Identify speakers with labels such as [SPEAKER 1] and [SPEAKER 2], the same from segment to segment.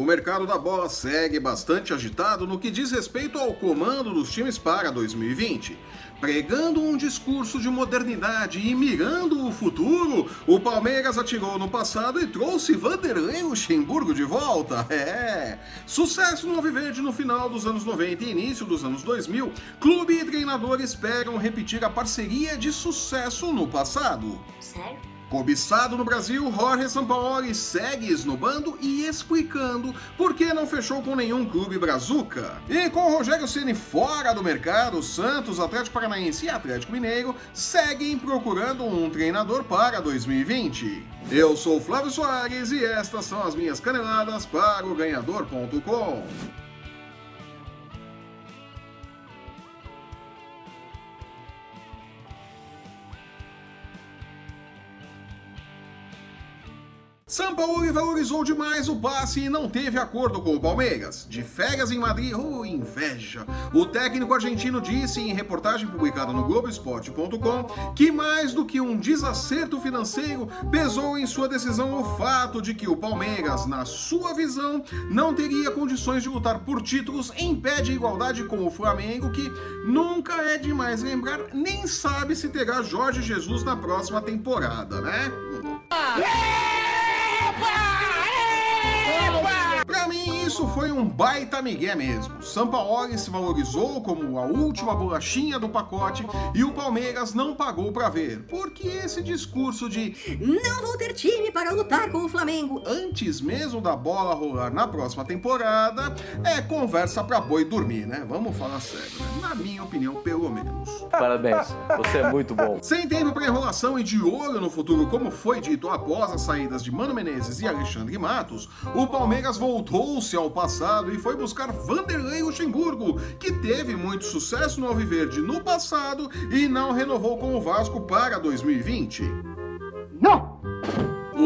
[SPEAKER 1] O mercado da bola segue bastante agitado no que diz respeito ao comando dos times para 2020. Pregando um discurso de modernidade e mirando o futuro, o Palmeiras atirou no passado e trouxe Vanderlei Luxemburgo de volta. É! Sucesso no Alviverde no final dos anos 90 e início dos anos 2000, clube e treinador esperam repetir a parceria de sucesso no passado. Cobiçado no Brasil, Jorge Sampaoli segue esnobando e explicando por que não fechou com nenhum clube brazuca. E com Rogério Ceni fora do mercado, Santos, Atlético Paranaense e Atlético Mineiro seguem procurando um treinador para 2020. Eu sou Flávio Soares e estas são as minhas caneladas para o ganhador.com. Sampaoli valorizou demais o passe e não teve acordo com o Palmeiras. De férias em Madrid, oh, inveja! O técnico argentino disse em reportagem publicada no Globoesporte.com que mais do que um desacerto financeiro, pesou em sua decisão o fato de que o Palmeiras, na sua visão, não teria condições de lutar por títulos em pé de igualdade com o Flamengo, que nunca é demais lembrar, nem sabe se terá Jorge Jesus na próxima temporada, né? Pra isso foi um baita migué mesmo. Sampaoli se valorizou como a última bolachinha do pacote e o Palmeiras não pagou pra ver. Porque esse discurso de
[SPEAKER 2] Não vou ter time para lutar com o Flamengo.
[SPEAKER 1] antes mesmo da bola rolar na próxima temporada é conversa pra boi dormir, né? Vamos falar sério, né? Na minha opinião, pelo menos.
[SPEAKER 3] Parabéns, você é muito bom.
[SPEAKER 1] Sem tempo para enrolação e de olho no futuro, como foi dito após as saídas de Mano Menezes e Alexandre Matos, o Palmeiras voltou-se ao passado e foi buscar Vanderlei Luxemburgo, que teve muito sucesso no Alviverde no passado e não renovou com o Vasco para 2020.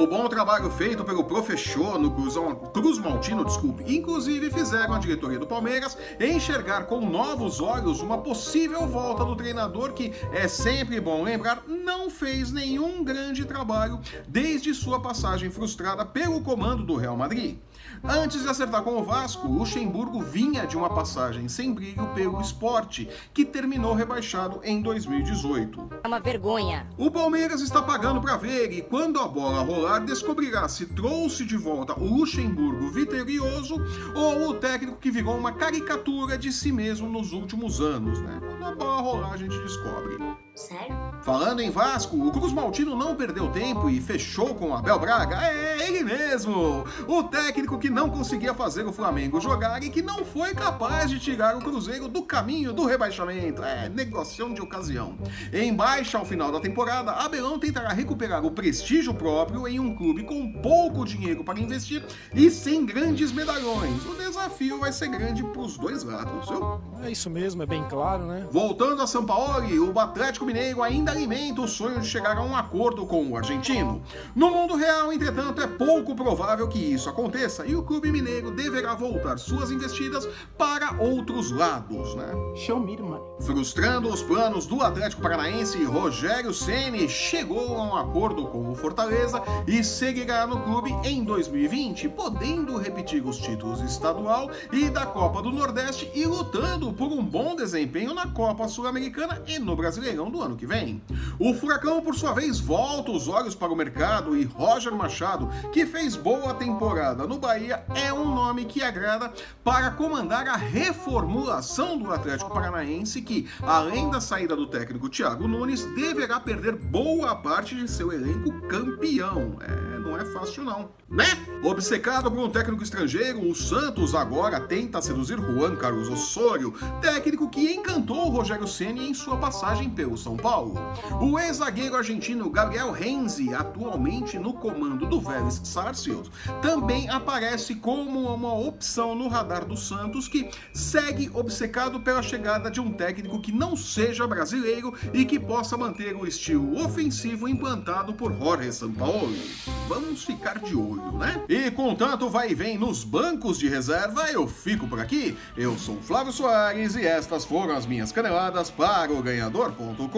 [SPEAKER 1] O bom trabalho feito pelo professor no Cruzão, Cruz Maltino, desculpe, inclusive fizeram a diretoria do Palmeiras enxergar com novos olhos uma possível volta do treinador que, é sempre bom lembrar, não fez nenhum grande trabalho desde sua passagem frustrada pelo comando do Real Madrid. Antes de acertar com o Vasco, Luxemburgo vinha de uma passagem sem brilho pelo esporte, que terminou rebaixado em 2018.
[SPEAKER 2] É uma vergonha.
[SPEAKER 1] O Palmeiras está pagando para ver e quando a bola rolar descobrirá se trouxe de volta o Luxemburgo vitorioso ou o técnico que virou uma caricatura de si mesmo nos últimos anos, né? Quando a bola rolar a gente descobre.
[SPEAKER 2] Sério?
[SPEAKER 1] Falando em Vasco, o Cruz Maltino não perdeu tempo e fechou com Abel Braga. É ele mesmo! O técnico que não conseguia fazer o Flamengo jogar e que não foi capaz de tirar o Cruzeiro do caminho do rebaixamento. É, negociação de ocasião. Em baixa ao final da temporada, Abelão tentará recuperar o prestígio próprio em um clube com pouco dinheiro para investir e sem grandes medalhões. O desafio vai ser grande para os dois lados, viu?
[SPEAKER 4] É isso mesmo, é bem claro, né?
[SPEAKER 1] Voltando a São Paulo, o Atlético Mineiro ainda alimenta o sonho de chegar a um acordo com o argentino. No mundo real, entretanto, é pouco provável que isso aconteça e o clube mineiro deverá voltar suas investidas para outros lados, né?
[SPEAKER 4] Show me.
[SPEAKER 1] Frustrando os planos do Atlético Paranaense, Rogério Ceni chegou a um acordo com o Fortaleza e seguirá no clube em 2020, podendo repetir os títulos estadual e da Copa do Nordeste e lutando por um bom desempenho na Copa Sul-Americana e no Brasileirão do ano que vem. O Furacão, por sua vez, volta os olhos para o mercado e Roger Machado, que fez boa temporada no Bahia, é um nome que agrada para comandar a reformulação do Atlético Paranaense, que, além da saída do técnico Thiago Nunes, deverá perder boa parte de seu elenco campeão. É, não é fácil não, né? Obcecado por um técnico estrangeiro, o Santos agora tenta seduzir Juan Carlos Osório, técnico que encantou o Rogério Ceni em sua passagem pelo São Paulo. O ex-zagueiro argentino Gabriel Renzi, atualmente no comando do Vélez Sarsfield, também aparece como uma opção no radar do Santos, que segue obcecado pela chegada de um técnico que não seja brasileiro e que possa manter o estilo ofensivo implantado por Jorge Sampaoli. Vamos ficar de olho, né? E com tanto vai e vem nos bancos de reserva, eu fico por aqui. Eu sou Flávio Soares e estas foram as minhas caneladas para o ganhador.com.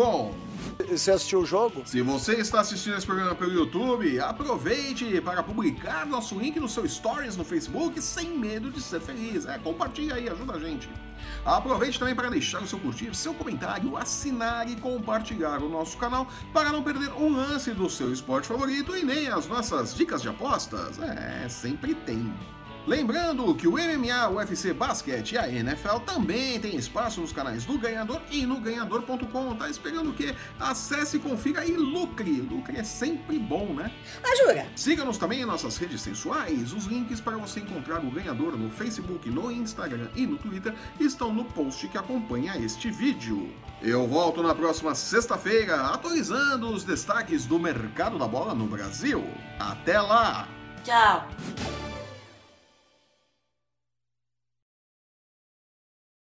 [SPEAKER 5] Você assistiu o jogo?
[SPEAKER 1] Se você está assistindo esse programa pelo YouTube, aproveite para publicar nosso link no seu Stories no Facebook sem medo de ser feliz. É, compartilha aí, ajuda a gente. Aproveite também para deixar o seu curtir, seu comentário, assinar e compartilhar o nosso canal para não perder um lance do seu esporte favorito e nem as nossas dicas de apostas. É, sempre tem. Lembrando que o MMA, o UFC Basquete e a NFL também tem espaço nos canais do Ganhador e no ganhador.com. Tá esperando o quê? Acesse, confira e lucre. Lucre é sempre bom, né?
[SPEAKER 2] Ajura!
[SPEAKER 1] Siga-nos também em nossas redes sensuais. Os links para você encontrar o Ganhador no Facebook, no Instagram e no Twitter estão no post que acompanha este vídeo. Eu volto na próxima sexta-feira atualizando os destaques do mercado da bola no Brasil. Até lá!
[SPEAKER 2] Tchau!